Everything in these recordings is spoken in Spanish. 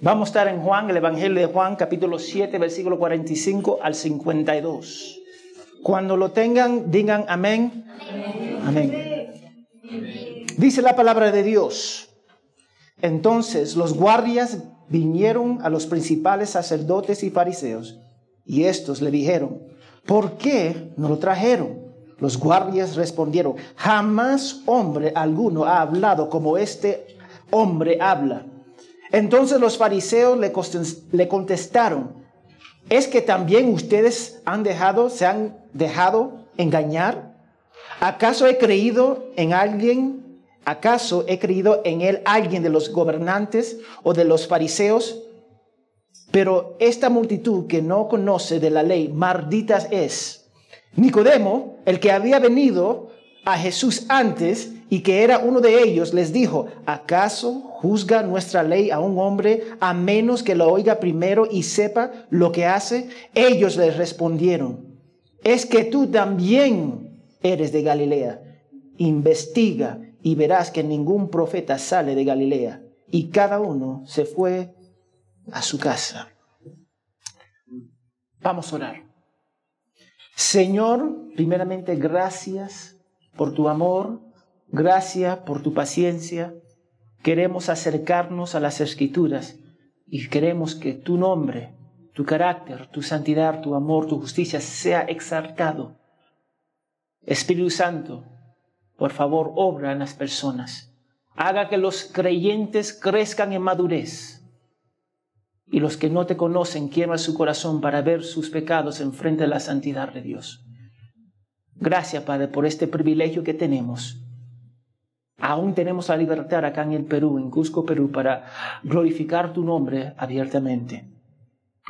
Vamos a estar en Juan, el Evangelio de Juan, capítulo 7, versículo 45 al 52. Cuando lo tengan, digan amén. Amén. Dice la palabra de Dios. Entonces los guardias vinieron a los principales sacerdotes y fariseos y estos le dijeron, ¿por qué no lo trajeron? Los guardias respondieron, jamás hombre alguno ha hablado como este hombre habla. Entonces los fariseos le contestaron, ¿es que también ustedes se han dejado engañar? ¿Acaso he creído en alguien? ¿Acaso he creído en él alguien de los gobernantes o de los fariseos? Pero esta multitud que no conoce de la ley, malditas es. Nicodemo, el que había venido a Jesús antes y que era uno de ellos, les dijo, ¿acaso juzga nuestra ley a un hombre a menos que lo oiga primero y sepa lo que hace? Ellos les respondieron, es que tú también eres de Galilea. Investiga y verás que ningún profeta sale de Galilea. Y cada uno se fue a su casa. Vamos a orar. Señor, primeramente gracias por tu amor, gracias por tu paciencia. Queremos acercarnos a las escrituras y queremos que tu nombre, tu carácter, tu santidad, tu amor, tu justicia sea exaltado. Espíritu Santo, por favor, obra en las personas. Haga que los creyentes crezcan en madurez y los que no te conocen quiebran su corazón para ver sus pecados en frente de la santidad de Dios. Gracias, Padre, por este privilegio que tenemos. Aún tenemos la libertad acá en el Perú, en Cusco, Perú, para glorificar tu nombre abiertamente.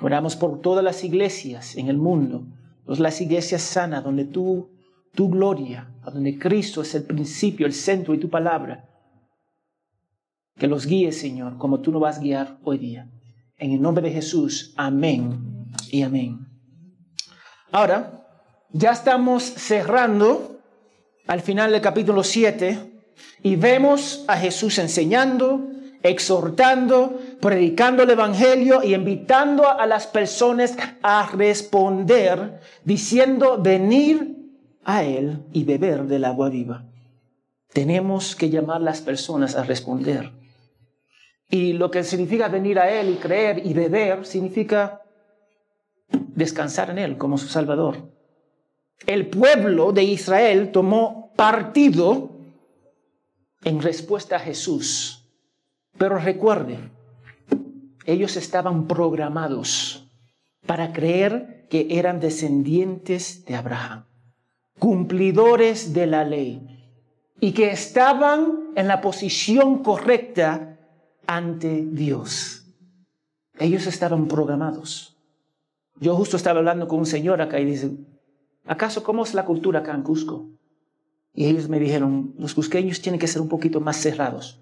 Oramos por todas las iglesias en el mundo, las iglesias sanas, donde tú, tu gloria, donde Cristo es el principio, el centro y tu palabra. Que los guíe, Señor, como tú nos vas a guiar hoy día. En el nombre de Jesús, amén y amén. Ahora, ya estamos cerrando al final del capítulo 7 y vemos a Jesús enseñando, exhortando, predicando el Evangelio y invitando a las personas a responder, diciendo, venir a Él y beber del agua viva. Tenemos que llamar a las personas a responder. Y lo que significa venir a Él y creer y beber significa descansar en Él como su Salvador. El pueblo de Israel tomó partido en respuesta a Jesús. Pero recuerden, ellos estaban programados para creer que eran descendientes de Abraham, cumplidores de la ley, y que estaban en la posición correcta ante Dios. Ellos estaban programados. Yo justo estaba hablando con un señor acá y dice, ¿acaso cómo es la cultura acá en Cusco? Y ellos me dijeron, los cusqueños tienen que ser un poquito más cerrados.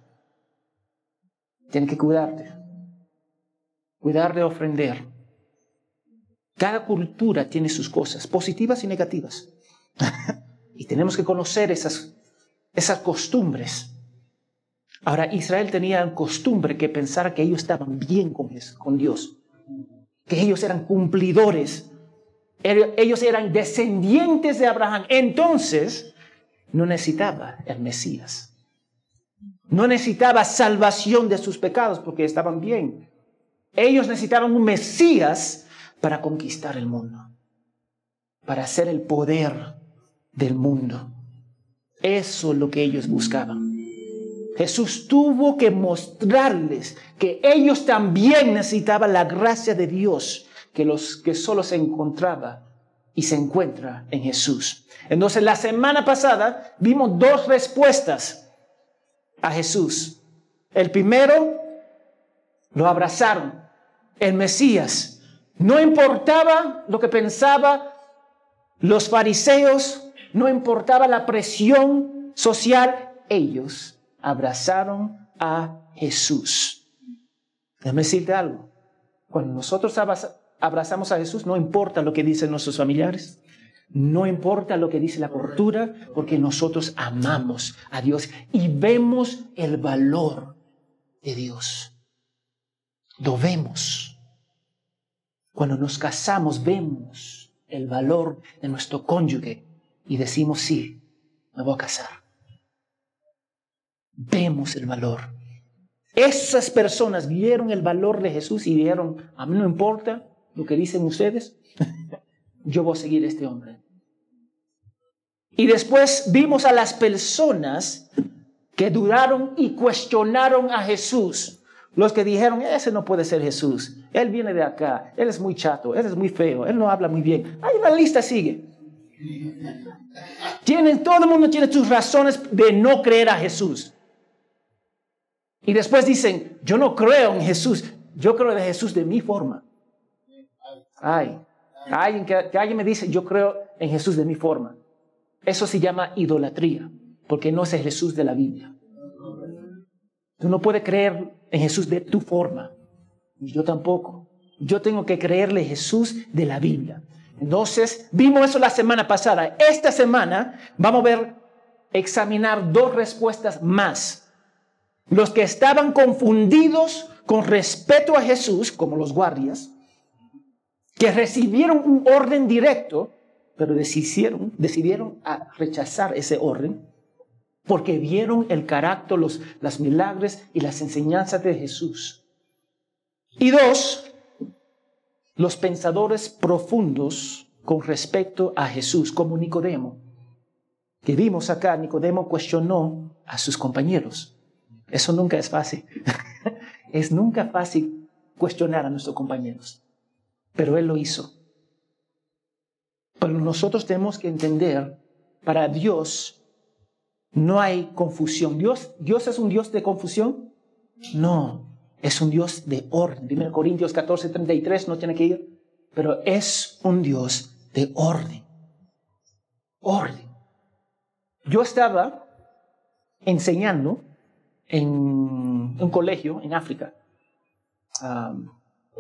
Tienen que cuidarte. Cuidar de ofender. Cada cultura tiene sus cosas, positivas y negativas. y tenemos que conocer esas, esas costumbres. Ahora, Israel tenía costumbre que pensar que ellos estaban bien con, con Dios, que ellos eran cumplidores, ellos eran descendientes de Abraham. Entonces, no necesitaba el Mesías. No necesitaba salvación de sus pecados porque estaban bien. Ellos necesitaban un Mesías para conquistar el mundo, para hacer el poder del mundo. Eso es lo que ellos buscaban. Jesús tuvo que mostrarles que ellos también necesitaban la gracia de Dios, que, los, que solo se encontraba y se encuentra en Jesús. Entonces, la semana pasada vimos dos respuestas a Jesús. El primero, lo abrazaron, el Mesías. No importaba lo que pensaba los fariseos, no importaba la presión social, ellos abrazaron a Jesús. Déjame decirte algo. Cuando nosotros abrazamos a Jesús, no importa lo que dicen nuestros familiares, no importa lo que dice la cultura, porque nosotros amamos a Dios y vemos el valor de Dios. lo vemos. Cuando nos casamos vemos el valor de nuestro cónyuge y decimos, sí, me voy a casar. Vemos el valor. Esas personas vieron el valor de Jesús y dijeron, a mí no importa lo que dicen ustedes, yo voy a seguir a este hombre. Y después vimos a las personas que duraron y cuestionaron a Jesús. Los que dijeron, ese no puede ser Jesús. Él viene de acá. Él es muy chato. Él es muy feo. Él no habla muy bien. Hay una lista, sigue. Tienen, todo el mundo tiene sus razones de no creer a Jesús. Y después dicen, yo no creo en Jesús. Yo creo en Jesús de mi forma. Ay, alguien que, alguien me dice, yo creo en Jesús de mi forma. Eso se llama idolatría, porque no es el Jesús de la Biblia. Tú no puedes creer en Jesús de tu forma. Yo tampoco. Yo tengo que creerle Jesús de la Biblia. Entonces, vimos eso la semana pasada. Esta semana vamos a ver, examinar dos respuestas más. Los que estaban confundidos con respeto a Jesús, como los guardias, que recibieron un orden directo, pero decidieron, decidieron rechazar ese orden porque vieron el carácter, los las milagros y las enseñanzas de Jesús. Y dos, los pensadores profundos con respecto a Jesús, como Nicodemo, que vimos acá, Nicodemo cuestionó a sus compañeros. Eso nunca es fácil. es nunca fácil cuestionar a nuestros compañeros, pero él lo hizo. Pero nosotros tenemos que entender, para Dios no hay confusión. ¿Dios, ¿Dios es un Dios de confusión? No, es un Dios de orden. 1 Corintios 14, 33 no tiene que ir, pero es un Dios de orden. Orden. Yo estaba enseñando en un colegio en África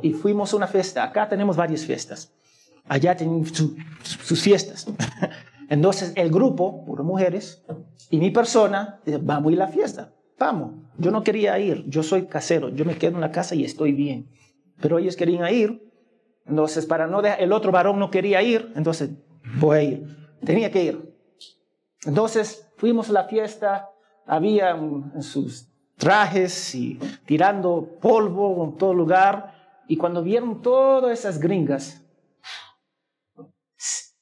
y fuimos a una fiesta. Acá tenemos varias fiestas. Allá tienen sus fiestas. Entonces el grupo, por mujeres, y mi persona, vamos a ir a la fiesta, vamos. Yo no quería ir, yo soy casero, yo me quedo en la casa y estoy bien. Pero ellos querían ir, entonces para no dejar, el otro varón no quería ir, entonces voy a ir. Tenía que ir. Entonces fuimos a la fiesta, había sus trajes y tirando polvo en todo lugar, y cuando vieron todas esas gringas,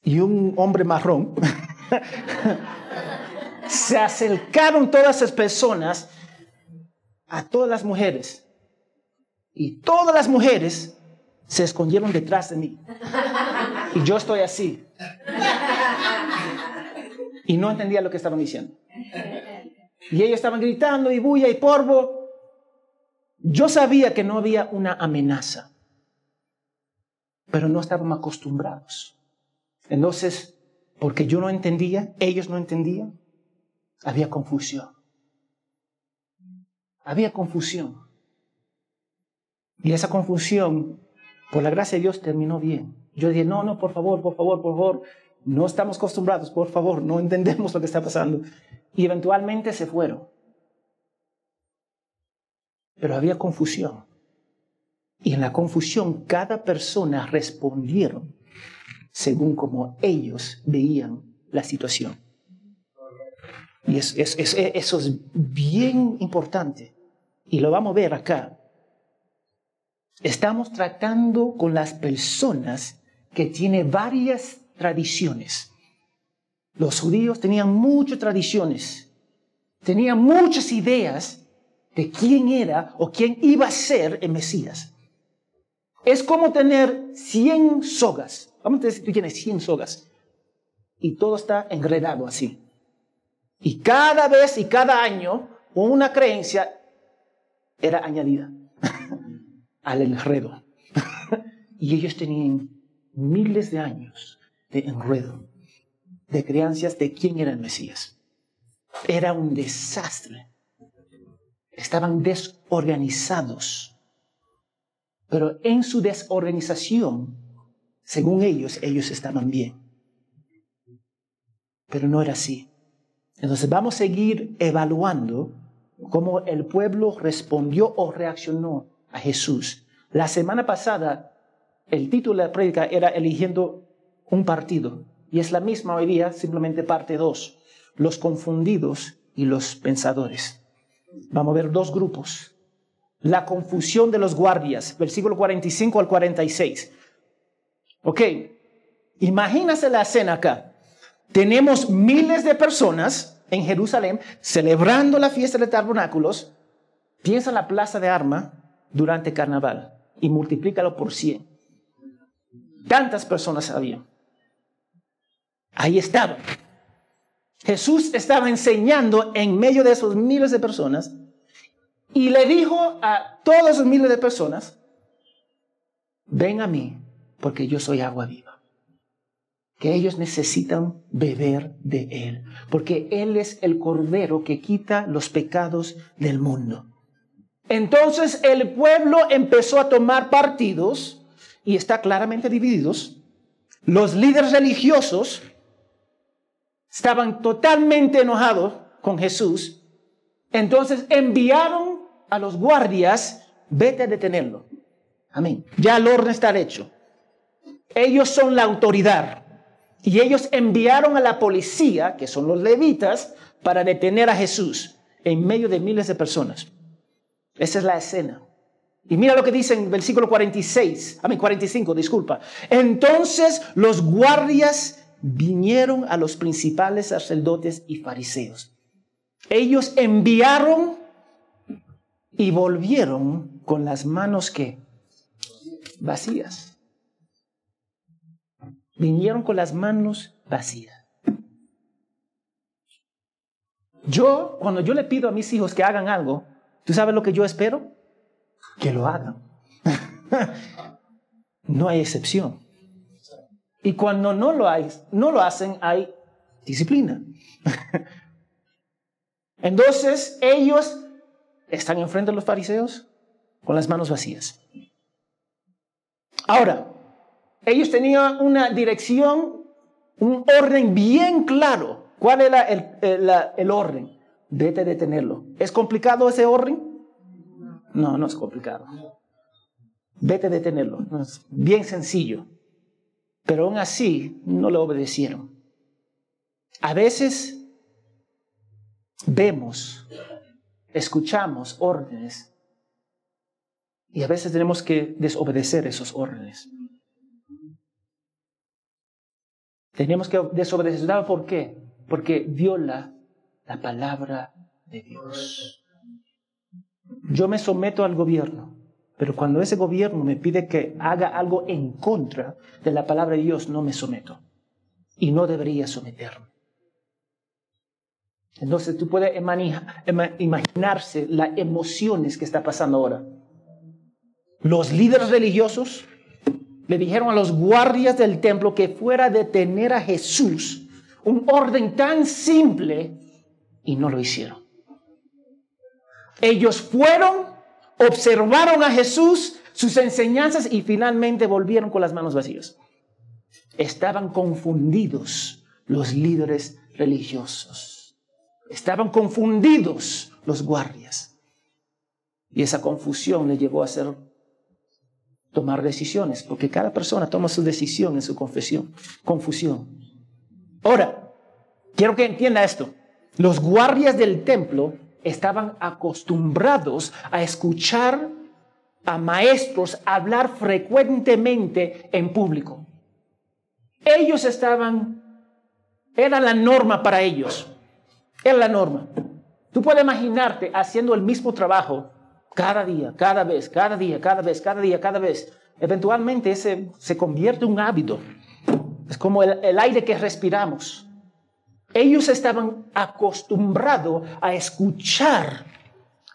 y un hombre marrón, se acercaron todas esas personas a todas las mujeres. Y todas las mujeres se escondieron detrás de mí. Y yo estoy así. Y no entendía lo que estaban diciendo. Y ellos estaban gritando y bulla y polvo. Yo sabía que no había una amenaza, pero no estábamos acostumbrados. Entonces, porque yo no entendía, ellos no entendían, había confusión. Había confusión. Y esa confusión, por la gracia de Dios, terminó bien. Yo dije, no, no, por favor, por favor, por favor, no estamos acostumbrados, por favor, no entendemos lo que está pasando. Y eventualmente se fueron. Pero había confusión. Y en la confusión cada persona respondieron según como ellos veían la situación. Y eso es bien importante. Y lo vamos a ver acá. Estamos tratando con las personas que tienen varias tradiciones. Los judíos tenían muchas tradiciones, tenían muchas ideas de quién era o quién iba a ser el Mesías. Es como tener 100 sogas Vamos a decir, tú tienes 100 sogas y todo está enredado así. Y cada vez y cada año una creencia era añadida al enredo. y ellos tenían miles de años de enredo, de creencias de quién era el Mesías. Era un desastre. Estaban desorganizados. Pero en su desorganización según ellos, ellos estaban bien. Pero no era así. Entonces vamos a seguir evaluando cómo el pueblo respondió o reaccionó a Jesús La semana pasada, el título de la prédica era eligiendo un partido. Y es la misma hoy día, simplemente parte 2. Los confundidos y los pensadores. Vamos a ver dos grupos. La confusión de los guardias, versículo 45 al 46. Ok, imagínase la escena acá. Tenemos miles de personas en Jerusalén celebrando la fiesta de tabernáculos. Piensa en la plaza de arma durante carnaval y multiplícalo por 100. Tantas personas había. Ahí estaba. Jesús estaba enseñando en medio de esos miles de personas y le dijo a todos esos miles de personas, ven a mí porque yo soy agua viva. Que ellos necesitan beber de Él, porque Él es el Cordero que quita los pecados del mundo. Entonces el pueblo empezó a tomar partidos y está claramente divididos. Los líderes religiosos estaban totalmente enojados con Jesús. Entonces enviaron a los guardias, vete a detenerlo. Amén. Ya el orden está hecho. Ellos son la autoridad. Y ellos enviaron a la policía, que son los levitas, para detener a Jesús en medio de miles de personas. Esa es la escena. Y mira lo que dice en versículo 46, a mí 45, disculpa. Entonces los guardias vinieron a los principales sacerdotes y fariseos. Ellos enviaron y volvieron con las manos que vacías. Vinieron con las manos vacías. Yo, cuando yo le pido a mis hijos que hagan algo, ¿tú sabes lo que yo espero? Que lo hagan. no hay excepción. Y cuando no lo, hay, no lo hacen, hay disciplina. Entonces, ellos están enfrente de los fariseos con las manos vacías. Ahora, ellos tenían una dirección, un orden bien claro. ¿Cuál era el, orden? Vete a detenerlo. ¿Es complicado ese orden? No, no es complicado. Vete a detenerlo. es bien sencillo. Pero aún así no le obedecieron. A veces vemos, escuchamos órdenes y a veces tenemos que desobedecer esos órdenes. Tenemos que desobedecer. ¿Por qué? Porque viola la palabra de Dios. Yo me someto al gobierno, pero cuando ese gobierno me pide que haga algo en contra de la palabra de Dios, no me someto. Y no debería someterme. Entonces tú puedes imaginarse las emociones que está pasando ahora. Los líderes religiosos le dijeron a los guardias del templo que fuera a detener a Jesús, un orden tan simple, y no lo hicieron. Ellos fueron, observaron a Jesús, sus enseñanzas y finalmente volvieron con las manos vacías. Estaban confundidos los líderes religiosos. Estaban confundidos los guardias. Y esa confusión le llevó a hacer tomar decisiones, porque cada persona toma su decisión en su confesión, confusión. Ahora, quiero que entienda esto. Los guardias del templo estaban acostumbrados a escuchar a maestros hablar frecuentemente en público. Ellos estaban, era la norma para ellos, era la norma. Tú puedes imaginarte haciendo el mismo trabajo cada día, cada vez, cada día, cada vez, cada día, cada vez. Eventualmente ese se convierte en un hábito. Es como el, el aire que respiramos. Ellos estaban acostumbrados a escuchar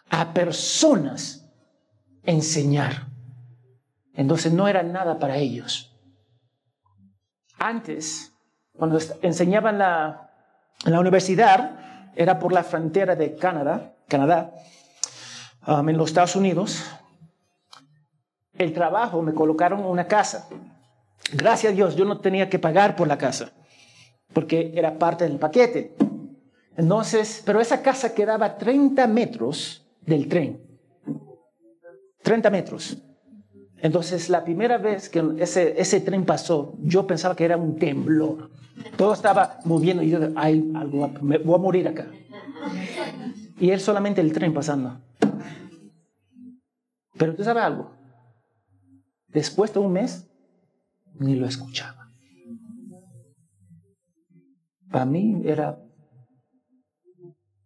a personas enseñar. Entonces no era nada para ellos. Antes, cuando enseñaban la, en la universidad, era por la frontera de Canadá, Canadá, um, en los Estados Unidos. El trabajo me colocaron en una casa. Gracias a Dios, yo no tenía que pagar por la casa porque era parte del paquete. Entonces, pero esa casa quedaba 30 metros del tren. 30 metros. Entonces, la primera vez que ese, ese tren pasó, yo pensaba que era un temblor. Todo estaba moviendo y yo, ay, algo, me voy a morir acá. Y él solamente el tren pasando. Pero tú sabes algo. Después de un mes, ni lo escuchaba. Para mí era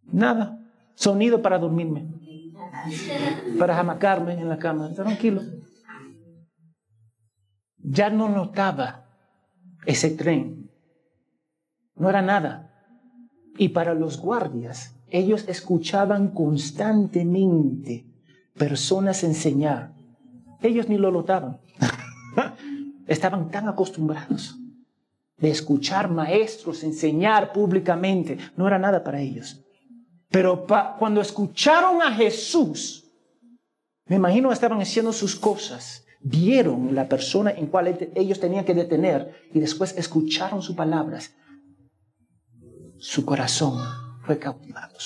nada. Sonido para dormirme. Para jamacarme en la cama. Tranquilo ya no notaba ese tren. No era nada. Y para los guardias, ellos escuchaban constantemente personas enseñar. Ellos ni lo notaban. Estaban tan acostumbrados de escuchar maestros enseñar públicamente. No era nada para ellos. Pero cuando escucharon a Jesús, me imagino estaban haciendo sus cosas vieron la persona en cual ellos tenían que detener y después escucharon sus palabras, su corazón fue cautivado.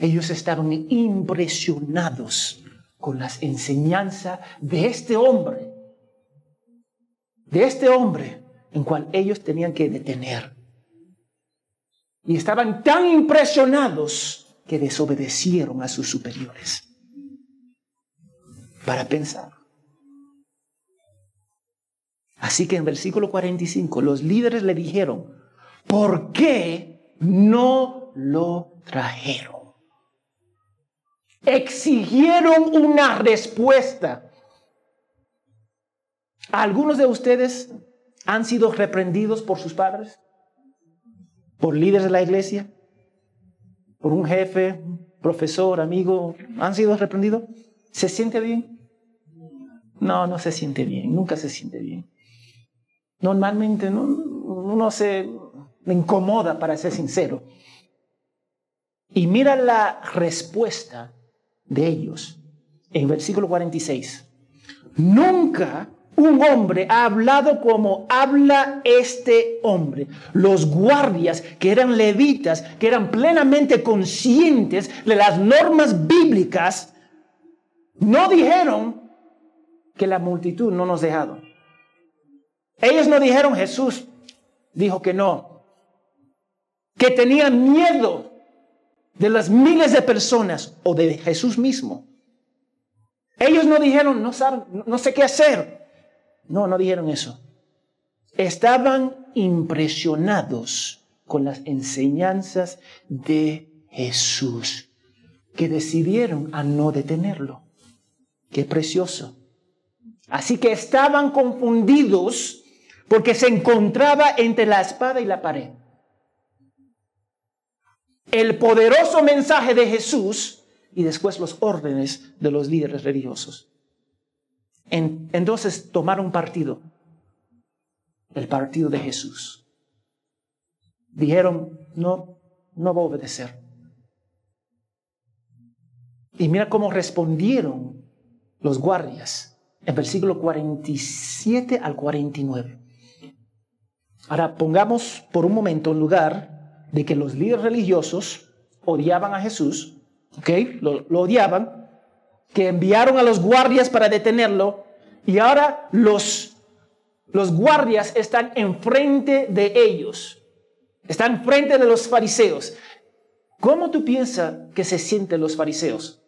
Ellos estaban impresionados con las enseñanzas de este hombre, de este hombre en cual ellos tenían que detener. Y estaban tan impresionados que desobedecieron a sus superiores para pensar. Así que en versículo 45 los líderes le dijeron, ¿por qué no lo trajeron? Exigieron una respuesta. ¿Algunos de ustedes han sido reprendidos por sus padres? ¿Por líderes de la iglesia? ¿Por un jefe, profesor, amigo? ¿Han sido reprendidos? ¿Se siente bien? No, no se siente bien, nunca se siente bien. Normalmente no, uno se incomoda, para ser sincero. Y mira la respuesta de ellos en versículo 46. Nunca un hombre ha hablado como habla este hombre. Los guardias, que eran levitas, que eran plenamente conscientes de las normas bíblicas, no dijeron que la multitud no nos dejado. Ellos no dijeron Jesús, dijo que no, que tenían miedo de las miles de personas o de Jesús mismo. Ellos no dijeron, no saben, no sé qué hacer. No, no dijeron eso. Estaban impresionados con las enseñanzas de Jesús, que decidieron a no detenerlo. Qué precioso. Así que estaban confundidos porque se encontraba entre la espada y la pared. El poderoso mensaje de Jesús y después los órdenes de los líderes religiosos. Entonces tomaron partido, el partido de Jesús. Dijeron, no, no voy a obedecer. Y mira cómo respondieron los guardias en versículo 47 al 49. Ahora pongamos por un momento en lugar de que los líderes religiosos odiaban a Jesús, ¿ok? Lo odiaban, que enviaron a los guardias para detenerlo y ahora los, los guardias están enfrente de ellos, están enfrente de los fariseos. ¿Cómo tú piensas que se sienten los fariseos?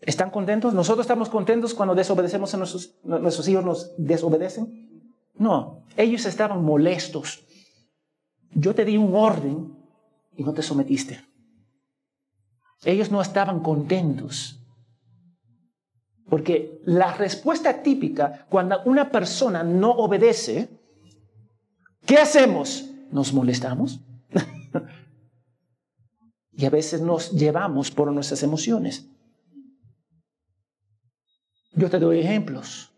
¿Están contentos? ¿Nosotros estamos contentos cuando desobedecemos a nuestros, nuestros hijos nos desobedecen? No, ellos estaban molestos. Yo te di un orden y no te sometiste. Ellos no estaban contentos. Porque la respuesta típica cuando una persona no obedece, ¿qué hacemos? Nos molestamos. y a veces nos llevamos por nuestras emociones. Yo te doy ejemplos.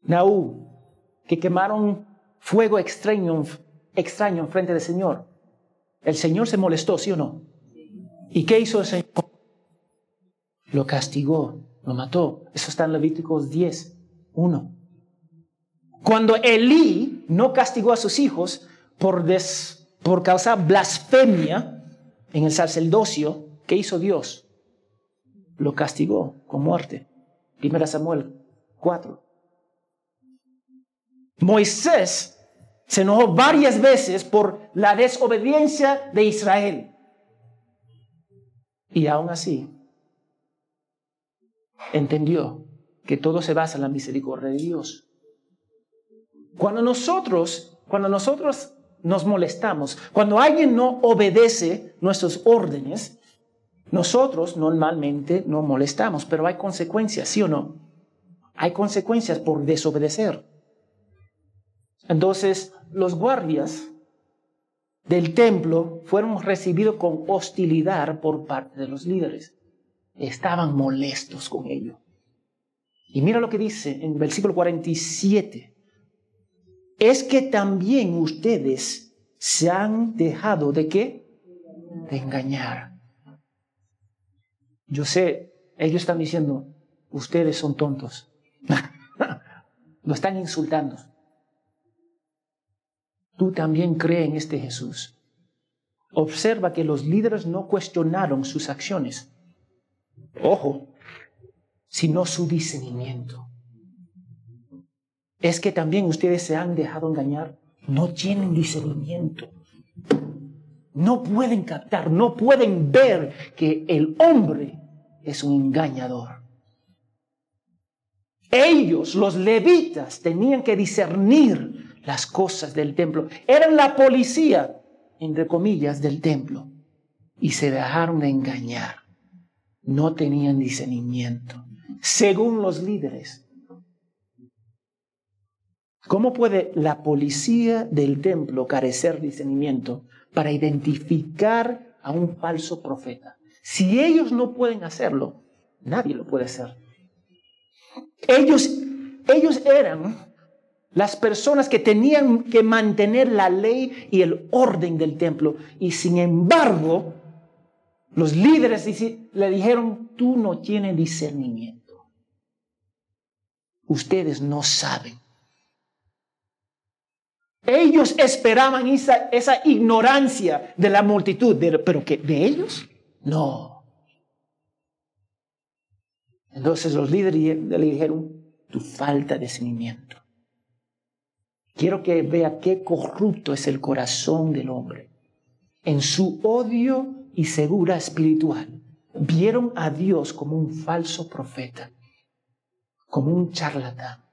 Naú, que quemaron fuego extraño, extraño en frente del Señor. El Señor se molestó, ¿sí o no? ¿Y qué hizo el Señor? Lo castigó, lo mató. Eso está en Levíticos 10, 1. Cuando Elí no castigó a sus hijos por, des, por causar blasfemia en el sacerdocio, ¿qué hizo Dios? lo castigó con muerte. Primera Samuel 4. Moisés se enojó varias veces por la desobediencia de Israel. Y aún así, entendió que todo se basa en la misericordia de Dios. Cuando nosotros, cuando nosotros nos molestamos, cuando alguien no obedece nuestros órdenes, nosotros normalmente no molestamos, pero hay consecuencias, ¿sí o no? Hay consecuencias por desobedecer. Entonces, los guardias del templo fueron recibidos con hostilidad por parte de los líderes. Estaban molestos con ello. Y mira lo que dice en el versículo 47. Es que también ustedes se han dejado de qué? De engañar. Yo sé, ellos están diciendo, ustedes son tontos. Lo están insultando. Tú también crees en este Jesús. Observa que los líderes no cuestionaron sus acciones. Ojo, sino su discernimiento. Es que también ustedes se han dejado engañar. No tienen discernimiento. No pueden captar, no pueden ver que el hombre es un engañador. Ellos, los levitas, tenían que discernir las cosas del templo. Eran la policía, entre comillas, del templo. Y se dejaron de engañar. No tenían discernimiento. Según los líderes. ¿Cómo puede la policía del templo carecer discernimiento para identificar a un falso profeta? Si ellos no pueden hacerlo, nadie lo puede hacer. Ellos, ellos eran las personas que tenían que mantener la ley y el orden del templo. Y sin embargo, los líderes le dijeron, tú no tienes discernimiento. Ustedes no saben. Ellos esperaban esa, ignorancia de la multitud, pero que de ellos, no. Entonces los líderes le dijeron, tu falta de discernimiento. Quiero que vea qué corrupto es el corazón del hombre. En su odio y segura espiritual, vieron a Dios como un falso profeta, como un charlatán.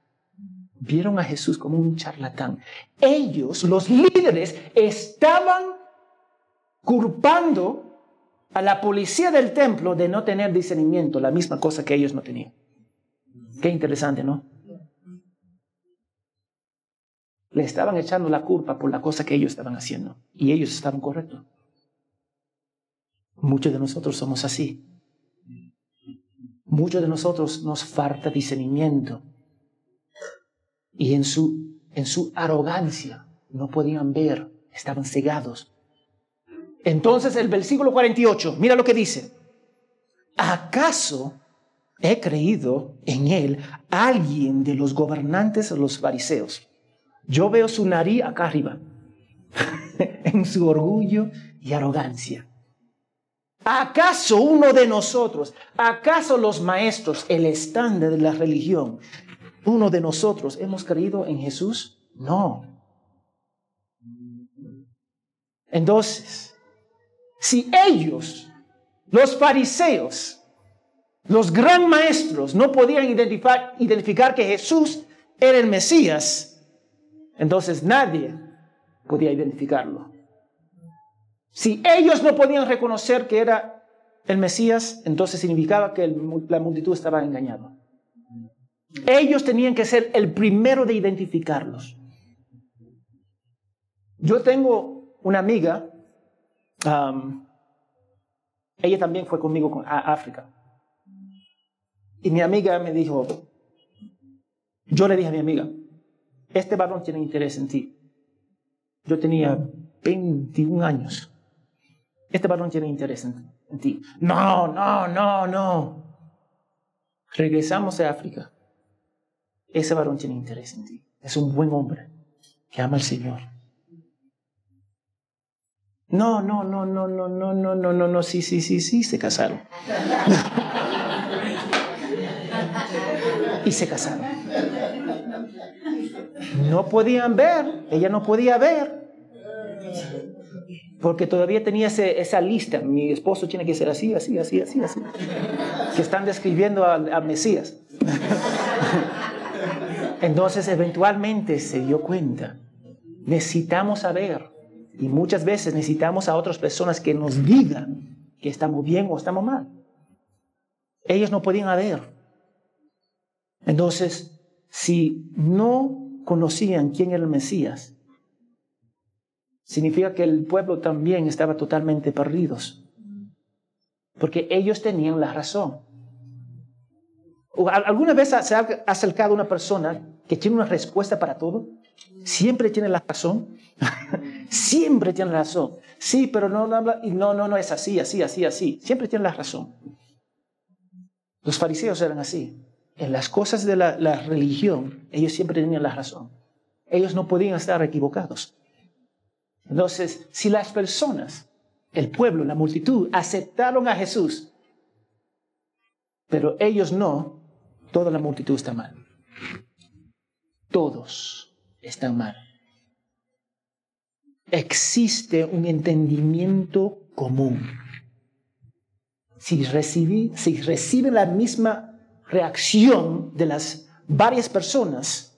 Vieron a Jesús como un charlatán. Ellos, los líderes, estaban culpando a la policía del templo de no tener discernimiento, la misma cosa que ellos no tenían. Qué interesante, ¿no? le estaban echando la culpa por la cosa que ellos estaban haciendo. Y ellos estaban correctos. Muchos de nosotros somos así. Muchos de nosotros nos falta discernimiento. Y en su, en su arrogancia no podían ver, estaban cegados. Entonces el versículo 48, mira lo que dice. ¿Acaso he creído en él alguien de los gobernantes los fariseos? Yo veo su nariz acá arriba, en su orgullo y arrogancia. ¿Acaso uno de nosotros, acaso los maestros, el estándar de la religión, uno de nosotros hemos creído en Jesús? No. Entonces, si ellos, los fariseos, los gran maestros, no podían identificar, identificar que Jesús era el Mesías, entonces nadie podía identificarlo. Si ellos no podían reconocer que era el Mesías, entonces significaba que la multitud estaba engañada. Ellos tenían que ser el primero de identificarlos. Yo tengo una amiga, ella también fue conmigo a África. Y mi amiga me dijo, yo le dije a mi amiga, este varón tiene interés en ti. Yo tenía 21 años. Este varón tiene interés en, ti. No, no, no, no. Regresamos a África. Ese varón tiene interés en ti. Es un buen hombre que ama al Señor. No, no, no, no, no, no, no, no, no, no, sí, sí, sí, sí, se casaron. y se casaron. No podían ver, ella no podía ver, porque todavía tenía esa lista. Mi esposo tiene que ser así, así, así, así, así. Que están describiendo a Mesías. Entonces eventualmente se dio cuenta. Necesitamos saber y muchas veces necesitamos a otras personas que nos digan que estamos bien o estamos mal. Ellos no podían haber. Entonces, si no conocían quién era el Mesías, significa que el pueblo también estaba totalmente perdidos. Porque ellos tenían la razón. ¿Alguna vez se ha acercado una persona que tiene una respuesta para todo? Siempre tiene la razón. Siempre tiene la razón. Sí, pero no, no, no, no, es así, así, así, así. Siempre tiene la razón. Los fariseos eran así. En las cosas de la religión, ellos siempre tenían la razón. Ellos no podían estar equivocados. Entonces, si las personas, el pueblo, la multitud, aceptaron a Jesús, pero ellos no, toda la multitud está mal. Todos están mal existe un entendimiento común. Si, si reciben la misma reacción de las varias personas,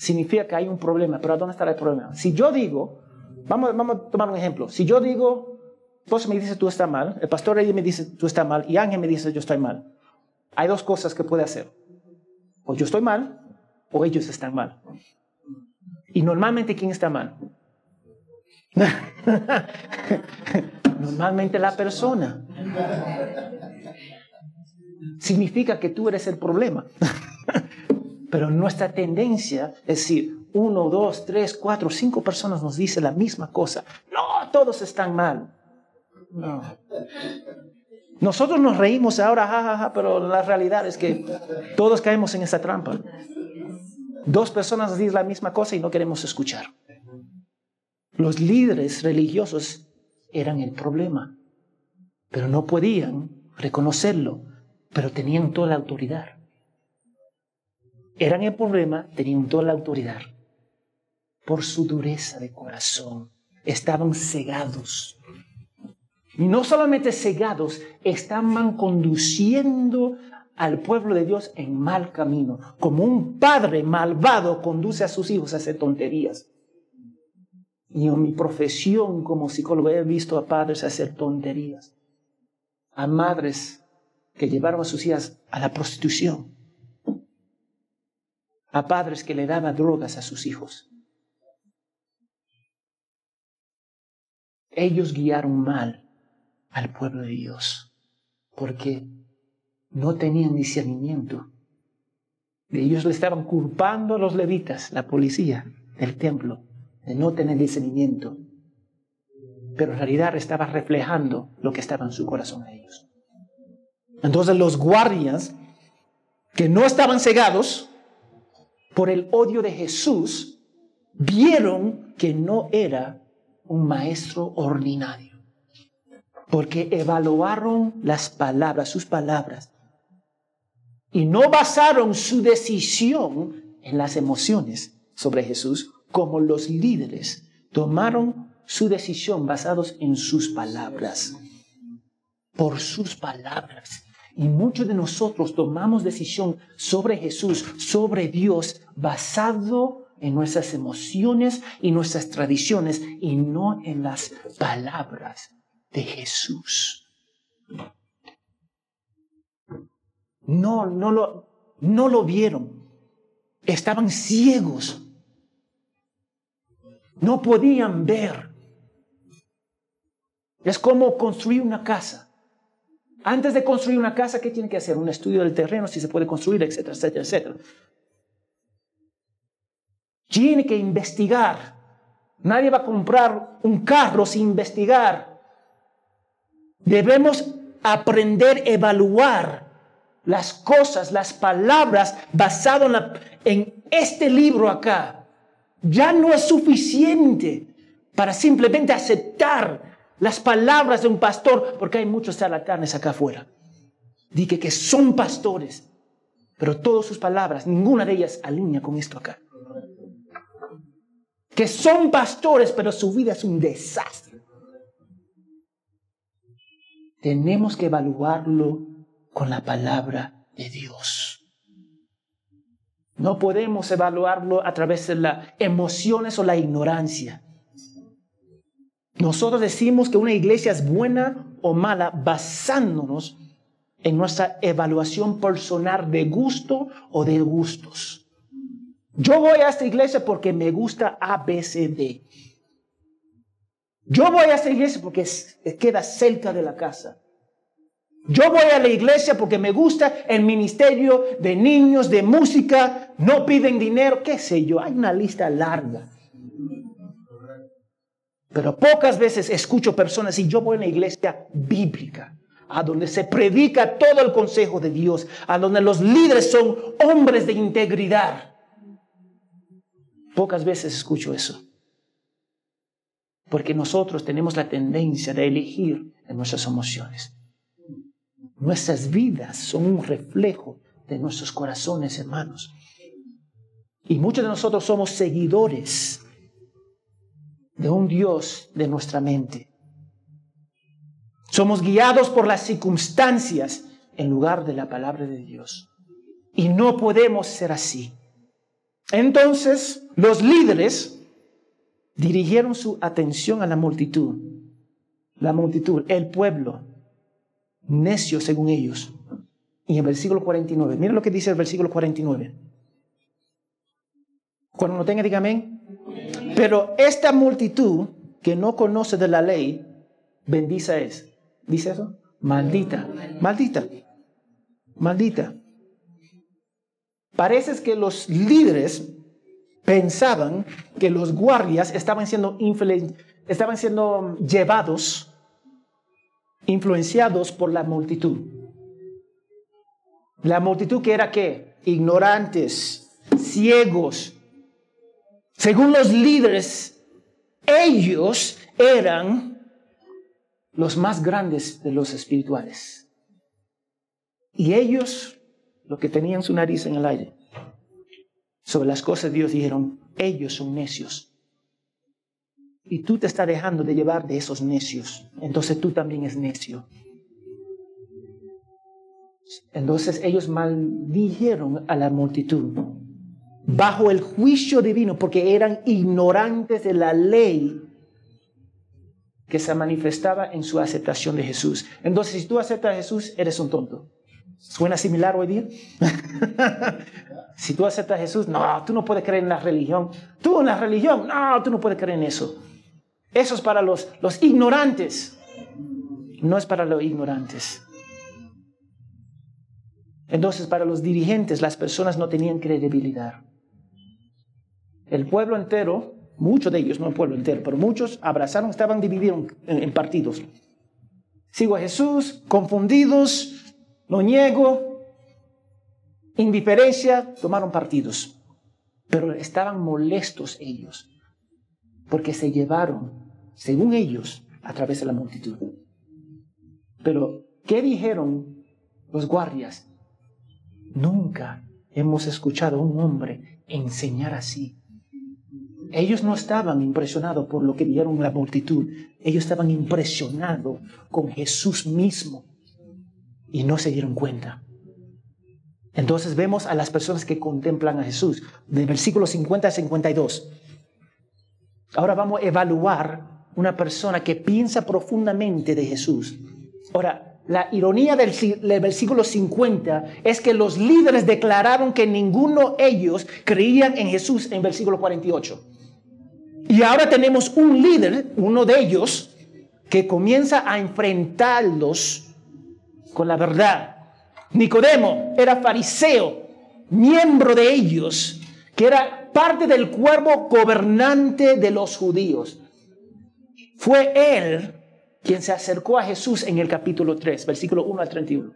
significa que hay un problema. Pero ¿dónde está el problema? Si yo digo, vamos, vamos a tomar un ejemplo. Si yo digo, vos me dice tú estás mal, el pastor ahí me dice tú estás mal y Ángel me dice yo estoy mal. Hay dos cosas que puede hacer. O yo estoy mal o ellos están mal. Y normalmente, ¿quién está mal? normalmente la persona. Significa que tú eres el problema. Pero nuestra tendencia es decir, uno, dos, tres, cuatro, cinco personas nos dicen la misma cosa. No, todos están mal. No. Nosotros nos reímos ahora, jajaja, pero la realidad es que todos caemos en esa trampa. Dos personas dicen la misma cosa y no queremos escuchar. Los líderes religiosos eran el problema, pero no podían reconocerlo, pero tenían toda la autoridad. Eran el problema, tenían toda la autoridad. Por su dureza de corazón, estaban cegados. No solamente cegados, estaban conduciendo al pueblo de Dios en mal camino, como un padre malvado conduce a sus hijos a hacer tonterías. Y en mi profesión como psicólogo he visto a padres hacer tonterías, a madres que llevaron a sus hijas a la prostitución, a padres que le daban drogas a sus hijos. Ellos guiaron mal al pueblo de Dios, porque no tenían discernimiento. Ellos le estaban culpando a los levitas, la policía del templo, de no tener discernimiento. Pero en realidad estaba reflejando lo que estaba en su corazón a ellos. Entonces los guardias, que no estaban cegados por el odio de Jesús, vieron que no era un maestro ordinario. Porque evaluaron las palabras, sus palabras, y no basaron su decisión en las emociones sobre Jesús, como los líderes tomaron su decisión basados en sus palabras, por sus palabras. Y muchos de nosotros tomamos decisión sobre Jesús, sobre Dios, basado en nuestras emociones y nuestras tradiciones y no en las palabras de Jesús. no, no lo, no lo vieron. Estaban ciegos. No podían ver. Es como construir una casa. Antes de construir una casa, ¿qué tiene que hacer? Un estudio del terreno, si se puede construir, etcétera, etcétera, etcétera. Tiene que investigar. Nadie va a comprar un carro sin investigar. Debemos aprender a evaluar las cosas, las palabras basado en, este libro acá, ya no es suficiente para simplemente aceptar las palabras de un pastor, porque hay muchos charlatanes acá afuera. Dije que son pastores, Pero todas sus palabras, ninguna de ellas alinea con esto acá. Que son pastores, pero su vida es un desastre. Tenemos que evaluarlo con la palabra de Dios. No podemos evaluarlo a través de las emociones o la ignorancia. Nosotros decimos que una iglesia es buena o mala basándonos en nuestra evaluación personal de gusto o de gustos. Yo voy a esta iglesia porque me gusta ABCD. Yo voy a esta iglesia porque queda cerca de la casa. Yo voy a la iglesia porque me gusta el ministerio de niños, de música, no piden dinero, qué sé yo, hay una lista larga. Pero pocas veces escucho personas y yo voy a una iglesia bíblica a donde se predica todo el consejo de Dios, a donde los líderes son hombres de integridad. Pocas veces escucho eso. Porque nosotros tenemos la tendencia de elegir en nuestras emociones. Nuestras vidas son un reflejo de nuestros corazones, hermanos. Y muchos de nosotros somos seguidores de un Dios de nuestra mente. Somos guiados por las circunstancias en lugar de la palabra de Dios. Y no podemos ser así. Entonces los líderes dirigieron su atención a la multitud. La multitud, el pueblo, necio según ellos. Y en versículo 49, miren lo que dice el versículo 49. Cuando no tenga, dígame. Pero esta multitud que no conoce de la ley, bendiza es. ¿Dice eso? Maldita, maldita, maldita. Parece que los líderes pensaban que los guardias estaban siendo, estaban siendo llevados, influenciados por la multitud. La multitud que era qué? Ignorantes, ciegos. Según los líderes, ellos eran los más grandes de los espirituales. Y ellos, lo que tenían su nariz en el aire, sobre las cosas de Dios, dijeron, ellos son necios. Y tú te estás dejando de llevar de esos necios. Entonces tú también es necio. Entonces ellos maldijeron a la multitud bajo el juicio divino porque eran ignorantes de la ley que se manifestaba en su aceptación de Jesús. Entonces, si tú aceptas a Jesús, eres un tonto. ¿Suena similar hoy día? si tú aceptas a Jesús, no, tú no puedes creer en la religión. Tú en la religión, no, tú no puedes creer en eso. Eso es para los, los ignorantes. No es para los ignorantes. Entonces, para los dirigentes, las personas no tenían credibilidad. El pueblo entero Muchos de ellos, no el pueblo entero, pero muchos abrazaron, estaban divididos en, partidos. Sigo a Jesús, confundidos, lo niego, indiferencia, tomaron partidos. Pero estaban molestos ellos, porque se llevaron, según ellos, a través de la multitud. Pero, ¿qué dijeron los guardias? Nunca hemos escuchado a un hombre enseñar así. Ellos no estaban impresionados por lo que vieron la multitud. Ellos estaban impresionados con Jesús mismo y no se dieron cuenta. Entonces vemos a las personas que contemplan a Jesús, del versículo 50 a 52. Ahora vamos a evaluar una persona que piensa profundamente de Jesús. Ahora, la ironía del, del, versículo 50 es que los líderes declararon que ninguno de ellos creían en Jesús en versículo 48. Y ahora tenemos un líder, uno de ellos, que comienza a enfrentarlos con la verdad. Nicodemo era fariseo, miembro de ellos, que era parte del cuerpo gobernante de los judíos. Fue él quien se acercó a Jesús en el capítulo 3, versículo 1 al 31,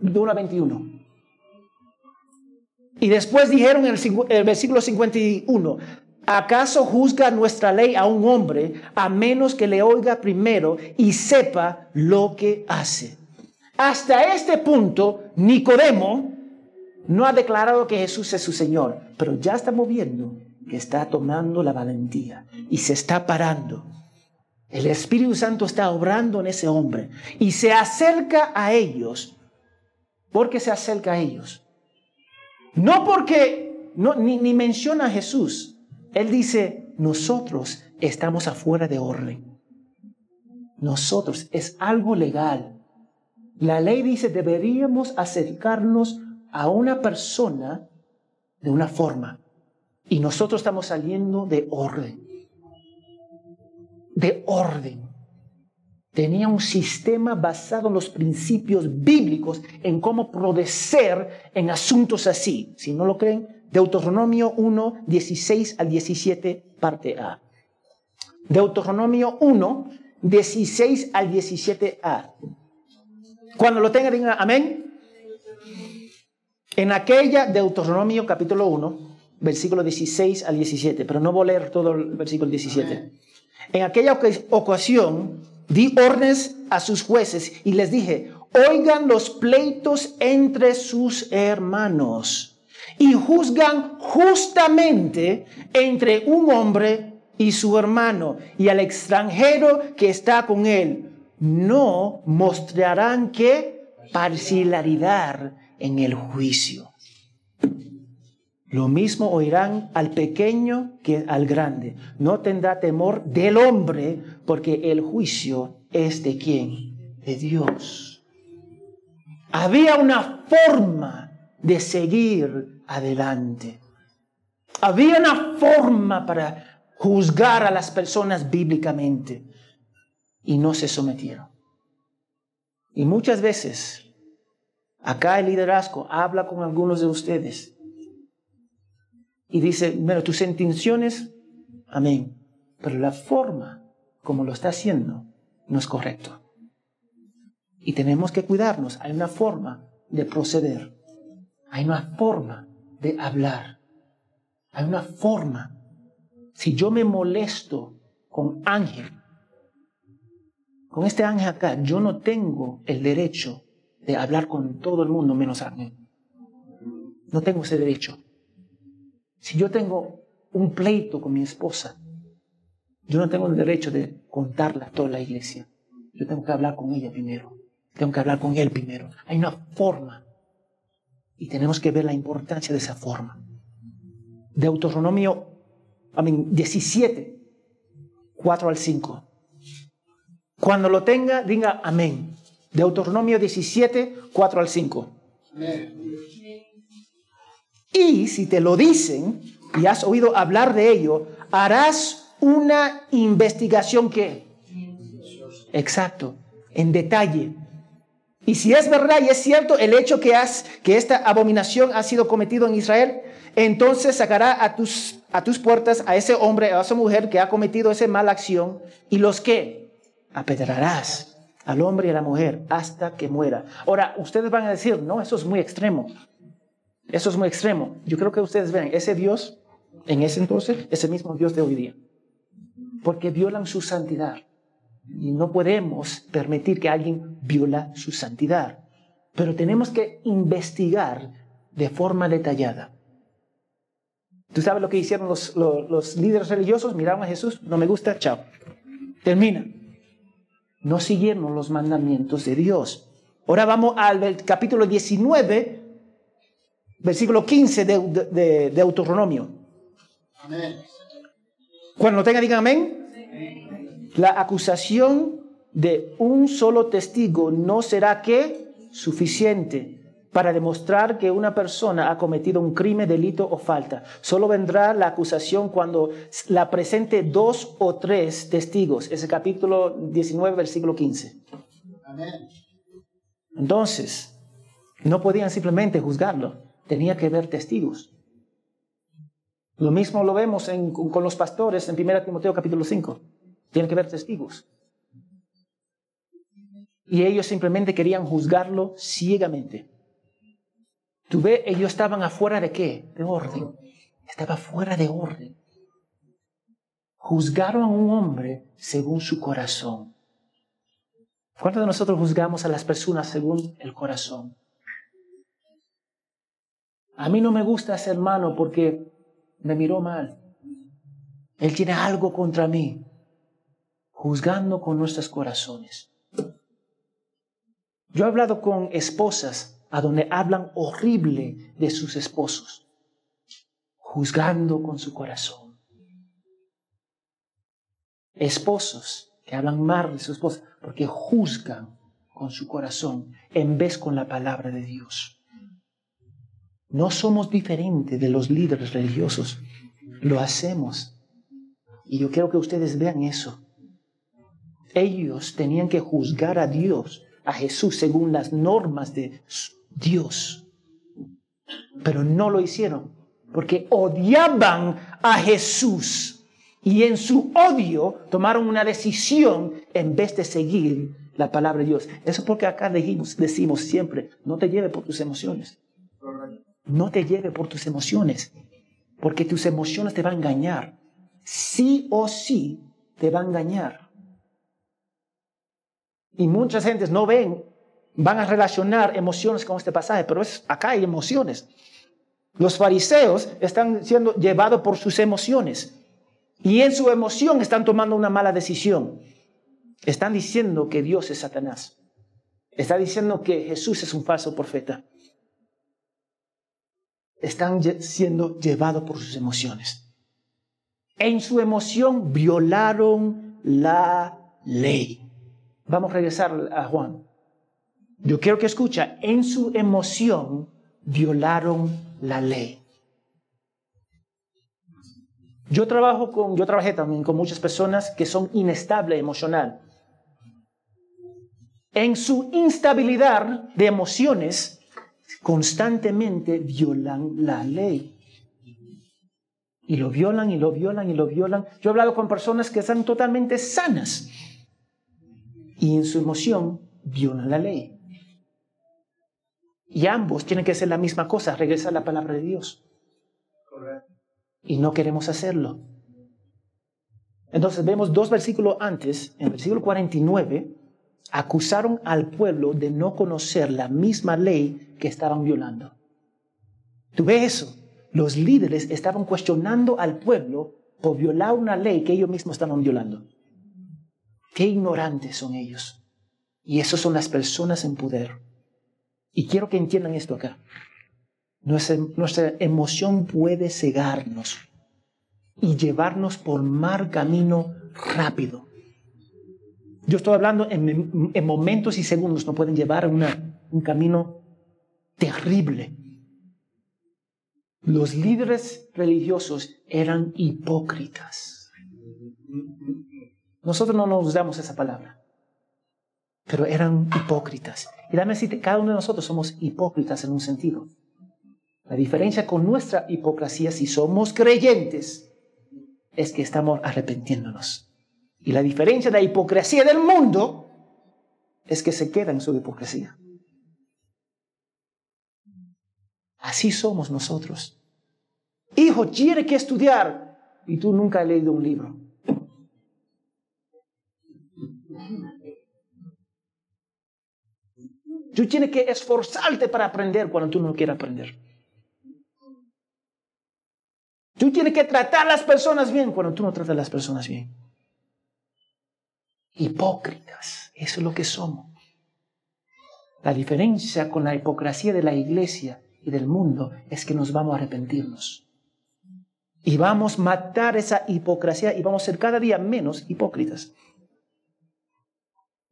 1 al 21. Y después dijeron en el, el versículo 51, ¿Acaso juzga nuestra ley a un hombre a menos que le oiga primero y sepa lo que hace? Hasta este punto, Nicodemo no ha declarado que Jesús es su Señor, pero ya estamos viendo que está tomando la valentía y se está parando. El Espíritu Santo está obrando en ese hombre y se acerca a ellos. ¿Por qué se acerca a ellos? No porque no, ni, ni menciona a Jesús. Él dice, nosotros estamos afuera de orden. Nosotros es algo legal. La ley dice, deberíamos acercarnos a una persona de una forma. Y nosotros estamos saliendo de orden. De orden. Tenía un sistema basado en los principios bíblicos en cómo proceder en asuntos así. Si no lo creen, Deuteronomio 1, 16 al 17, parte A. Deuteronomio 1, 16 al 17a. Cuando lo tengan, digan amén. En aquella Deuteronomio capítulo 1, versículo 16 al 17, pero no voy a leer todo el versículo 17. En aquella ocasión di órdenes a sus jueces y les dije, oigan los pleitos entre sus hermanos y juzgan justamente entre un hombre y su hermano y al extranjero que está con él. No mostrarán que parcialidad en el juicio. Lo mismo oirán al pequeño que al grande. No tendrá temor del hombre, porque el juicio es de quién? De Dios. Había una forma de seguir adelante. Había una forma para juzgar a las personas bíblicamente y no se sometieron. Y muchas veces Acá el liderazgo habla con algunos de ustedes y dice, bueno, tus intenciones, amén, pero la forma como lo está haciendo no es correcto. Y tenemos que cuidarnos. Hay una forma de proceder. Hay una forma de hablar. Hay una forma. Si yo me molesto con Ángel, con este ángel acá, yo no tengo el derecho de hablar con todo el mundo menos mí. No tengo ese derecho. Si yo tengo un pleito con mi esposa, yo no tengo el derecho de contarla a toda la iglesia. Yo tengo que hablar con ella primero. Tengo que hablar con él primero. Hay una forma. Y tenemos que ver la importancia de esa forma. Deuteronomio I 17, 4 al 5. Cuando lo tenga, diga amén. Deuteronomio 17, 4 al 5. Y si te lo dicen y has oído hablar de ello, harás una investigación que... Exacto, en detalle. Y si es verdad y es cierto el hecho que, has, que esta abominación ha sido cometido en Israel, entonces sacará a tus, a tus puertas a ese hombre, a esa mujer que ha cometido esa mala acción y los que apedrarás al hombre y a la mujer hasta que muera. Ahora, ustedes van a decir, no, eso es muy extremo. Eso es muy extremo. Yo creo que ustedes ven, ese Dios, en ese entonces, es el mismo Dios de hoy día. Porque violan su santidad. Y no podemos permitir que alguien viola su santidad. Pero tenemos que investigar de forma detallada. ¿Tú sabes lo que hicieron los, los, los líderes religiosos? Miraron a Jesús, no me gusta, chao. Termina no siguieron los mandamientos de Dios. Ahora vamos al capítulo 19, versículo 15 de, de, Deuteronomio. Amén. Cuando lo tenga, digan amén. La acusación de un solo testigo no será que suficiente para demostrar que una persona ha cometido un crimen, delito o falta. Solo vendrá la acusación cuando la presente dos o tres testigos. Es el capítulo 19, versículo 15. Entonces, no podían simplemente juzgarlo, tenía que ver testigos. Lo mismo lo vemos con los pastores en 1 Timoteo capítulo 5. Tienen que ver testigos. Y ellos simplemente querían juzgarlo ciegamente. Tú ves, ellos estaban afuera de qué? De orden. Estaba fuera de orden. Juzgaron a un hombre según su corazón. ¿Cuántos de nosotros juzgamos a las personas según el corazón? A mí no me gusta ese hermano porque me miró mal. Él tiene algo contra mí, juzgando con nuestros corazones. Yo he hablado con esposas a donde hablan horrible de sus esposos, juzgando con su corazón. Esposos que hablan mal de sus esposas porque juzgan con su corazón en vez con la palabra de Dios. No somos diferentes de los líderes religiosos. Lo hacemos. Y yo quiero que ustedes vean eso. Ellos tenían que juzgar a Dios, a Jesús, según las normas de Dios. Pero no lo hicieron porque odiaban a Jesús. Y en su odio tomaron una decisión en vez de seguir la palabra de Dios. Eso porque acá decimos, siempre, no te lleve por tus emociones. No te lleve por tus emociones, porque tus emociones te van a engañar. Sí o sí te van a engañar. Y muchas gentes no ven, van a relacionar emociones con este pasaje, pero es, acá hay emociones. Los fariseos están siendo llevados por sus emociones y en su emoción están tomando una mala decisión. Están diciendo que Dios es Satanás. Está diciendo que Jesús es un falso profeta. Están siendo llevados por sus emociones. En su emoción violaron la ley. Vamos a regresar a Juan. Yo quiero que escucha, en su emoción violaron la ley. Yo trabajo con, yo trabajé también con muchas personas que son inestables emocional en su instabilidad de emociones, constantemente violan la ley. Y lo violan y lo violan y lo violan. Yo he hablado con personas que están totalmente sanas y en su emoción violan la ley. Y ambos tienen que hacer la misma cosa, regresar la palabra de Dios. Y no queremos hacerlo. Entonces vemos dos versículos antes, en el versículo 49, acusaron al pueblo de no conocer la misma ley que estaban violando. ¿Tú ves eso? Los líderes estaban cuestionando al pueblo por violar una ley que ellos mismos estaban violando. Qué ignorantes son ellos. Y esos son las personas en poder. Y quiero que entiendan esto acá. Nuestra, emoción puede cegarnos y llevarnos por mal camino rápido. Yo estoy hablando en, momentos y segundos, no pueden llevar a un camino terrible. Los líderes religiosos eran hipócritas. Nosotros no nos damos esa palabra, pero eran hipócritas. Y dame decirte, cada uno de nosotros somos hipócritas en un sentido. La diferencia con nuestra hipocresía, si somos creyentes, es que estamos arrepentiéndonos. Y la diferencia de la hipocresía del mundo es que se queda en su hipocresía. Así somos nosotros. Hijo, tiene que estudiar y tú nunca has leído un libro. Tú tienes que esforzarte para aprender cuando tú no quieres aprender. Tú tienes que tratar a las personas bien cuando tú no tratas a las personas bien hipócritas. Eso es lo que somos. La diferencia con la hipocresía de la iglesia y del mundo es que nos vamos a arrepentirnos. Y vamos a matar esa hipocresía y vamos a ser cada día menos hipócritas.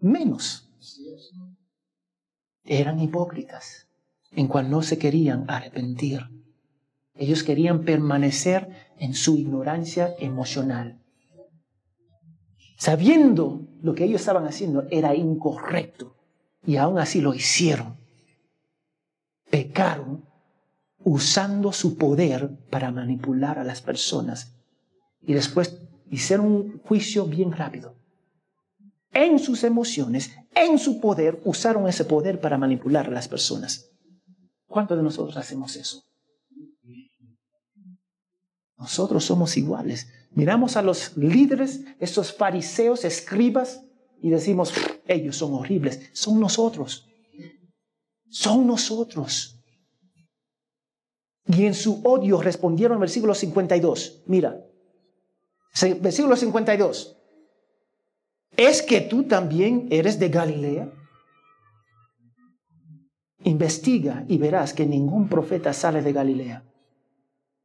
Menos. Eran hipócritas en cual no se querían arrepentir. Ellos querían permanecer en su ignorancia emocional sabiendo lo que ellos estaban haciendo era incorrecto y aún así lo hicieron. Pecaron usando su poder para manipular a las personas y después hicieron un juicio bien rápido. En sus emociones, en su poder, usaron ese poder para manipular a las personas. ¿Cuántos de nosotros hacemos eso? Nosotros somos iguales. Miramos a los líderes, estos fariseos, escribas, y decimos, ellos son horribles. Son nosotros. Son nosotros. Y en su odio respondieron versículo 52. Mira, versículo 52. ¿Es que tú también eres de Galilea? Investiga y verás que ningún profeta sale de Galilea.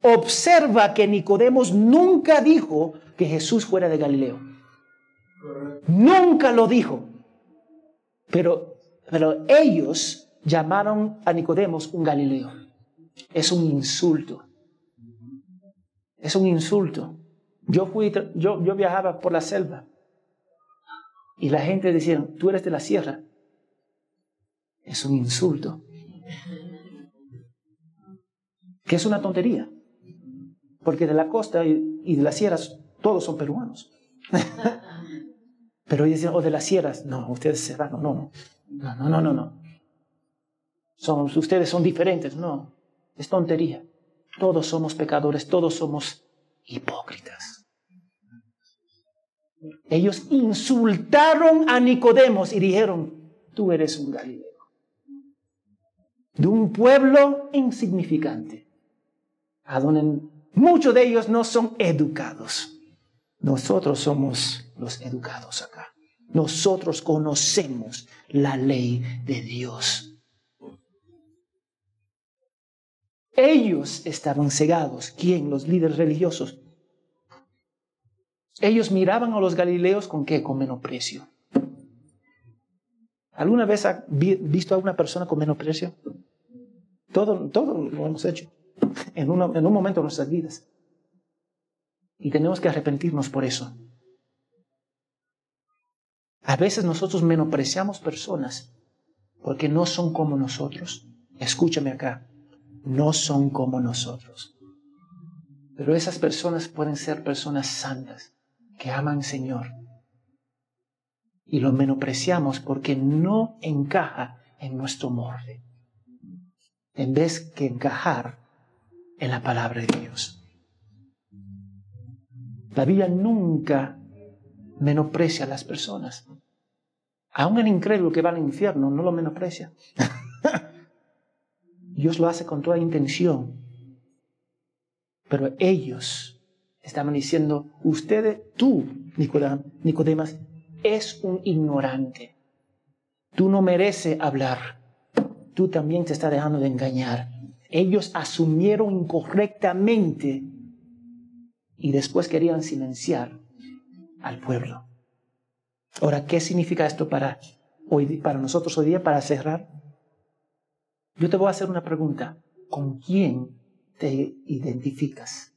Observa que Nicodemos nunca dijo que Jesús fuera de Galileo. Nunca lo dijo. Pero, pero ellos llamaron a Nicodemos un Galileo. Es un insulto. Es un insulto. Yo, fui, yo, yo viajaba por la selva y la gente decía, tú eres de la sierra. Es un insulto. Que es una tontería. Porque de la costa y de las sierras todos son peruanos. Pero ellos dicen, o de las sierras. No, ustedes serranos, no, no. No, no, no, no, no. Son, ustedes son diferentes. No, es tontería. Todos somos pecadores, todos somos hipócritas. Ellos insultaron a Nicodemos y dijeron, tú eres un Galileo. De un pueblo insignificante, a donde muchos de ellos no son educados. Nosotros somos los educados acá. Nosotros conocemos la ley de Dios. Ellos estaban cegados. ¿Quién? Los líderes religiosos. Ellos miraban a los galileos con qué? Con menosprecio. ¿Alguna vez ha visto a una persona con menosprecio? Todo, todo lo hemos hecho en, en un momento de nuestras vidas. Y tenemos que arrepentirnos por eso. A veces nosotros menospreciamos personas porque no son como nosotros. Escúchame acá, no son como nosotros. Pero esas personas pueden ser personas santas que aman Señor. Y lo menospreciamos porque no encaja en nuestro molde. En vez que encajar en la palabra de Dios. La Biblia nunca menosprecia a las personas. Aún el incrédulo que va al infierno no lo menosprecia. Dios lo hace con toda intención. Pero ellos estaban diciendo, usted, tú, Nicodemas, es un ignorante. Tú no mereces hablar. Tú también te estás dejando de engañar. Ellos asumieron incorrectamente y después querían silenciar al pueblo. Ahora, ¿qué significa esto para, hoy, para nosotros hoy día, para cerrar? Yo te voy a hacer una pregunta. ¿Con quién te identificas?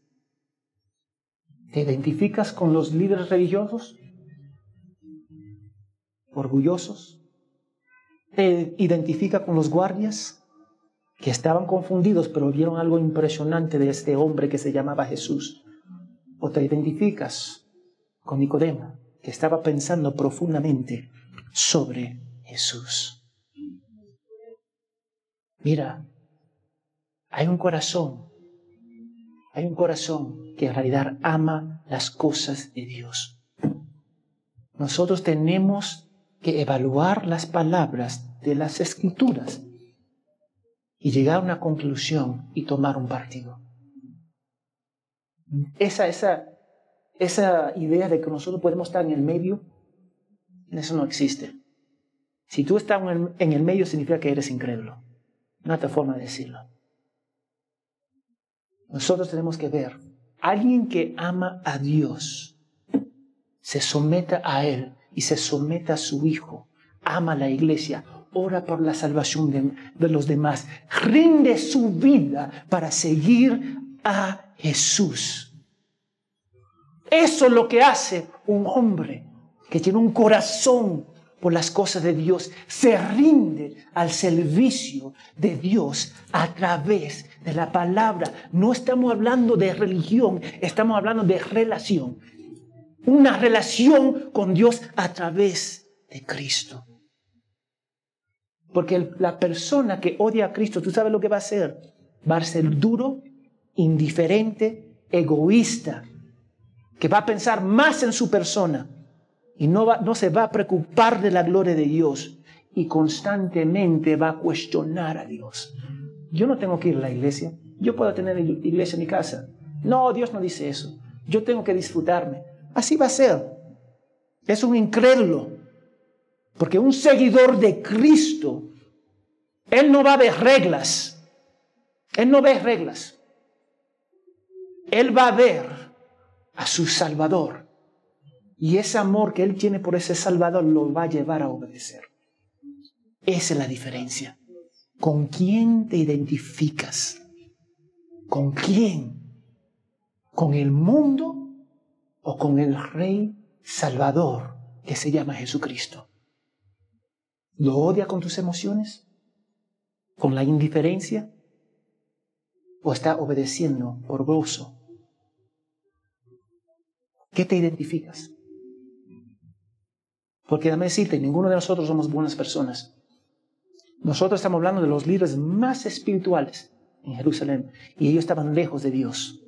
¿Te identificas con los líderes religiosos? ¿Orgullosos? ¿Te identifica con los guardias? Que estaban confundidos, pero vieron algo impresionante de este hombre que se llamaba Jesús o te identificas con Nicodemo, que estaba pensando profundamente sobre Jesús. Mira, hay un corazón, hay un corazón que en realidad ama las cosas de Dios. Nosotros tenemos que evaluar las palabras de las escrituras y llegar a una conclusión y tomar un partido. Esa, esa, esa idea de que nosotros podemos estar en el medio, eso no existe. Si tú estás en el medio significa que eres incrédulo. No otra forma de decirlo. Nosotros tenemos que ver, alguien que ama a Dios, se someta a Él y se someta a su Hijo, ama a la iglesia, ora por la salvación de, de los demás, rinde su vida para seguir a Jesús. Eso es lo que hace un hombre que tiene un corazón por las cosas de Dios, se rinde al servicio de Dios a través de la palabra. No estamos hablando de religión, estamos hablando de relación. Una relación con Dios a través de Cristo. Porque la persona que odia a Cristo, ¿tú sabes lo que va a hacer? Va a ser duro indiferente, egoísta, que va a pensar más en su persona y no, va, no se va a preocupar de la gloria de Dios y constantemente va a cuestionar a Dios. Yo no tengo que ir a la iglesia. Yo puedo tener iglesia en mi casa. No, Dios no dice eso. Yo tengo que disfrutarme. Así va a ser. Es un incrédulo. Porque un seguidor de Cristo, él no va a ver reglas. Él no ve reglas. Él va a ver a su Salvador. Y ese amor que él tiene por ese Salvador lo va a llevar a obedecer. Esa es la diferencia. ¿Con quién te identificas? ¿Con quién? ¿Con el mundo o con el Rey Salvador que se llama Jesucristo? ¿Lo odia con tus emociones? ¿Con la indiferencia? ¿O está obedeciendo por gozo? ¿Qué te identificas? Porque dame decirte, ninguno de nosotros somos buenas personas. Nosotros estamos hablando de los líderes más espirituales en Jerusalén y ellos estaban lejos de Dios.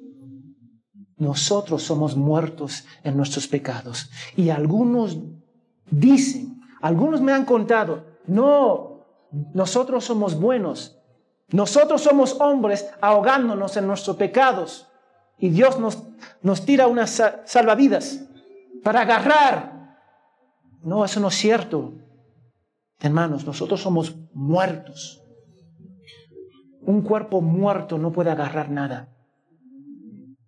Nosotros somos muertos en nuestros pecados. Y algunos dicen, algunos me han contado, no, nosotros somos buenos. Nosotros somos hombres ahogándonos en nuestros pecados. Y Dios nos, nos tira unas salvavidas para agarrar. No, eso no es cierto. Hermanos, nosotros somos muertos. Un cuerpo muerto no puede agarrar nada.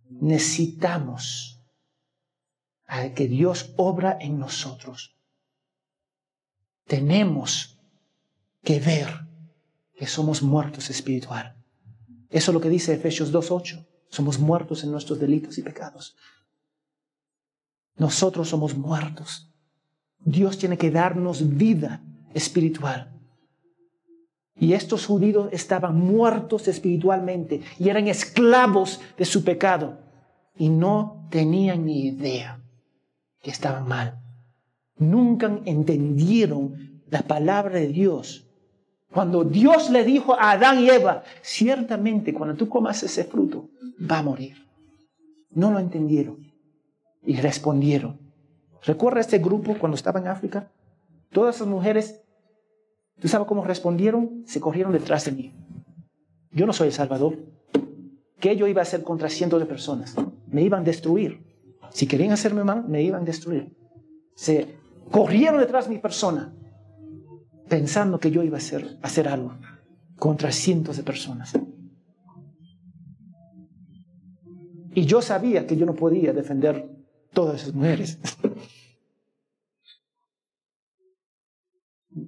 Necesitamos a que Dios obra en nosotros. Tenemos que ver que somos muertos espiritual. Eso es lo que dice Efesios 2.8. Somos muertos en nuestros delitos y pecados. Nosotros somos muertos. Dios tiene que darnos vida espiritual. Y estos judíos estaban muertos espiritualmente y eran esclavos de su pecado y no tenían ni idea que estaban mal. Nunca entendieron la palabra de Dios. Cuando Dios le dijo a Adán y Eva, ciertamente cuando tú comas ese fruto, va a morir. No lo entendieron y respondieron. ¿Recuerda este grupo cuando estaba en África? Todas esas mujeres, ¿tú sabes cómo respondieron? Se corrieron detrás de mí. Yo no soy el Salvador. ¿Qué yo iba a hacer contra cientos de personas? Me iban a destruir. Si querían hacerme mal, me iban a destruir. Se corrieron detrás de mi persona, pensando que yo iba a hacer, hacer algo contra cientos de personas. Y yo sabía que yo no podía defender todas esas mujeres.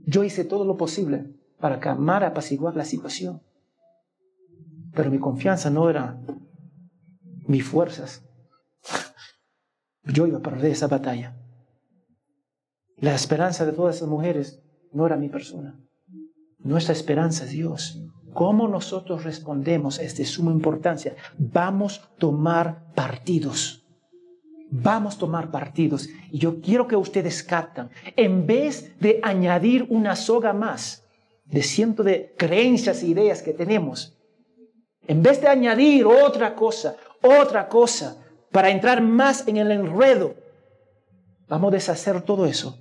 Yo hice todo lo posible para calmar, apaciguar la situación. Pero mi confianza no era mis fuerzas. Yo iba a perder esa batalla. La esperanza de todas esas mujeres no era mi persona. Nuestra esperanza es Dios. ¿Cómo nosotros respondemos es de suma importancia. Vamos a tomar partidos. Vamos a tomar partidos. Y yo quiero que ustedes captan, en vez de añadir una soga más de cientos de creencias e ideas que tenemos, en vez de añadir otra cosa, otra cosa, para entrar más en el enredo, vamos a deshacer todo eso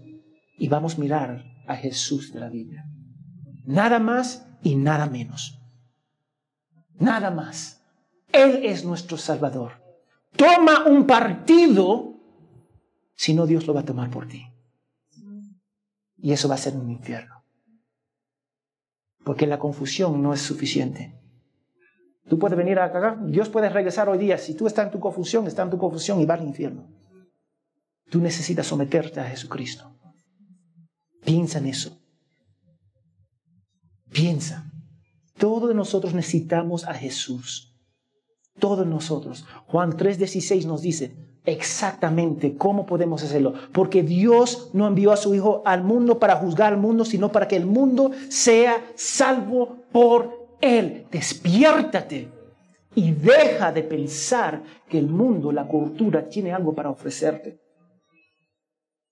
y vamos a mirar a Jesús de la Biblia. Nada más y nada menos. Nada más. Él es nuestro Salvador toma un partido, si no Dios lo va a tomar por ti. Y eso va a ser un infierno. Porque la confusión no es suficiente. Tú puedes venir a acá, Dios puede regresar hoy día. Si tú estás en tu confusión, está en tu confusión y va al infierno. Tú necesitas someterte a Jesucristo. Piensa en eso. Piensa. Todos nosotros necesitamos a Jesús todos nosotros. Juan 3:16 nos dice exactamente cómo podemos hacerlo. Porque Dios no envió a su Hijo al mundo para juzgar al mundo, sino para que el mundo sea salvo por Él. Despiértate y deja de pensar que el mundo, la cultura, tiene algo para ofrecerte.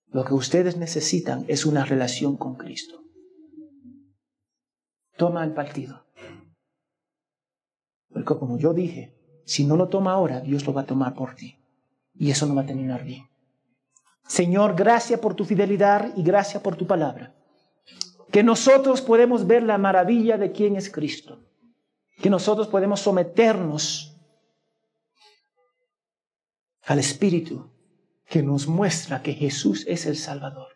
Lo que ustedes necesitan es una relación con Cristo. Toma el partido. Porque como yo dije, si no lo toma ahora, Dios lo va a tomar por ti. Y eso no va a terminar bien. Señor, gracias por tu fidelidad y gracias por tu palabra. Que nosotros podemos ver la maravilla de quién es Cristo. que nosotros podemos someternos al Espíritu que nos muestra que Jesús es el Salvador.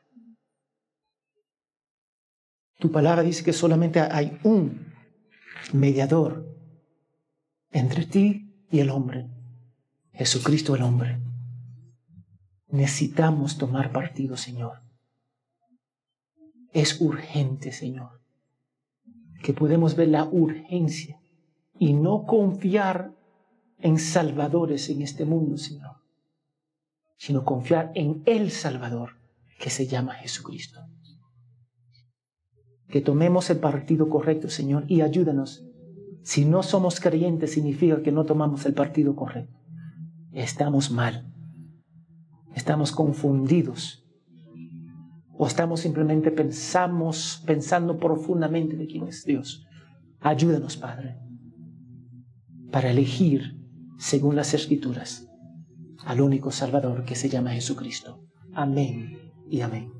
Tu palabra dice que solamente hay un mediador entre ti y el hombre, Jesucristo el hombre. Necesitamos tomar partido, Señor. Es urgente, Señor, que podemos ver la urgencia y no confiar en salvadores en este mundo, Señor, sino confiar en el Salvador que se llama Jesucristo. Que tomemos el partido correcto, Señor, y ayúdanos. Si no somos creyentes, significa que no tomamos el partido correcto. Estamos mal. Estamos confundidos. O estamos simplemente pensamos, pensando profundamente de quién es Dios. Ayúdanos, Padre, para elegir según las escrituras, al único Salvador que se llama Jesucristo. Amén y amén.